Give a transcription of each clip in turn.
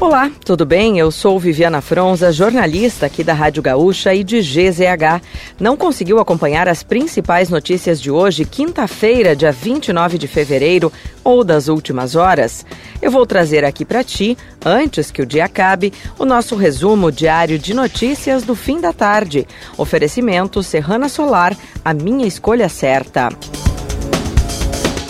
Olá, tudo bem? Eu sou Viviana Fronza, jornalista aqui da Rádio Gaúcha e de GZH. Não conseguiu acompanhar as principais notícias de hoje, quinta-feira, dia 29 de fevereiro, ou das últimas horas? Eu vou trazer aqui para ti, antes que o dia acabe, o nosso resumo diário de notícias do fim da tarde. Oferecimento Serrana Solar, a minha escolha certa.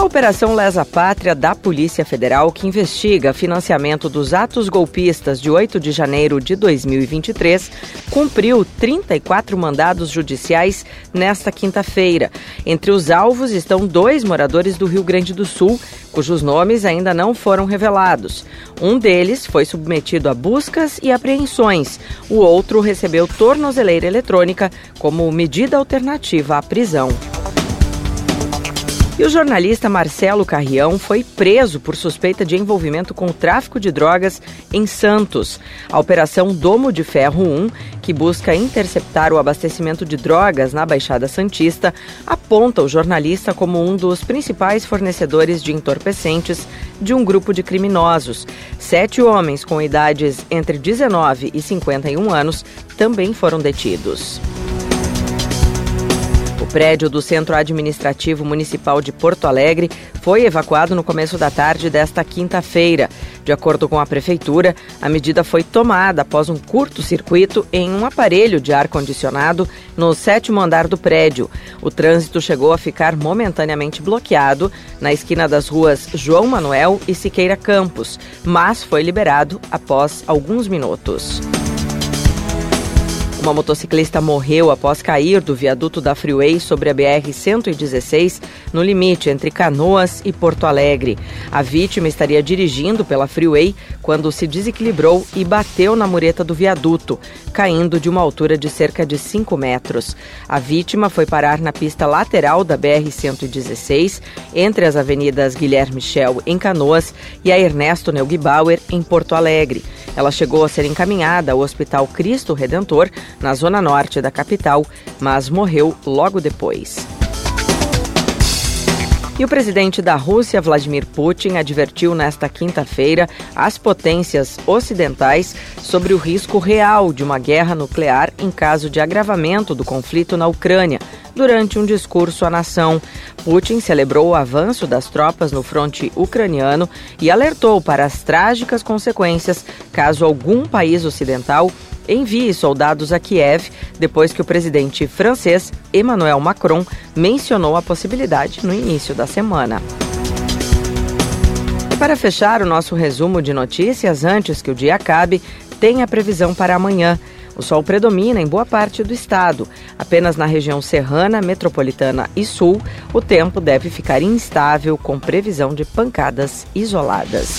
Operação Lesa Pátria da Polícia Federal, que investiga financiamento dos atos golpistas de 8 de janeiro de 2023, cumpriu 34 mandados judiciais nesta quinta-feira. Entre os alvos estão dois moradores do Rio Grande do Sul, cujos nomes ainda não foram revelados. Um deles foi submetido a buscas e apreensões, o outro recebeu tornozeleira eletrônica como medida alternativa à prisão. E o jornalista Marcelo Carrião foi preso por suspeita de envolvimento com o tráfico de drogas em Santos. A Operação Domo de Ferro 1, que busca interceptar o abastecimento de drogas na Baixada Santista, aponta o jornalista como um dos principais fornecedores de entorpecentes de um grupo de criminosos. Sete homens com idades entre 19 e 51 anos também foram detidos prédio do Centro Administrativo Municipal de Porto Alegre foi evacuado no começo da tarde desta quinta-feira. De acordo com a Prefeitura, a medida foi tomada após um curto-circuito em um aparelho de ar-condicionado no sétimo andar do prédio. O trânsito chegou a ficar momentaneamente bloqueado na esquina das ruas João Manuel e Siqueira Campos, mas foi liberado após alguns minutos. Uma motociclista morreu após cair do viaduto da Freeway sobre a BR-116, no limite entre Canoas e Porto Alegre. A vítima estaria dirigindo pela Freeway quando se desequilibrou e bateu na mureta do viaduto, caindo de uma altura de cerca de 5 metros. A vítima foi parar na pista lateral da BR-116, entre as avenidas Guilherme Michel, em Canoas, e a Ernesto Neugbauer, em Porto Alegre. Ela chegou a ser encaminhada ao Hospital Cristo Redentor, na zona norte da capital, mas morreu logo depois. E o presidente da Rússia, Vladimir Putin, advertiu nesta quinta-feira as potências ocidentais sobre o risco real de uma guerra nuclear em caso de agravamento do conflito na Ucrânia. Durante um discurso à nação, Putin celebrou o avanço das tropas no fronte ucraniano e alertou para as trágicas consequências caso algum país ocidental envie soldados a Kiev depois que o presidente francês Emmanuel Macron mencionou a possibilidade no início da semana. E para fechar o nosso resumo de notícias, antes que o dia acabe, tem a previsão para amanhã. O sol predomina em boa parte do estado. Apenas na região serrana, metropolitana e sul, o tempo deve ficar instável, com previsão de pancadas isoladas.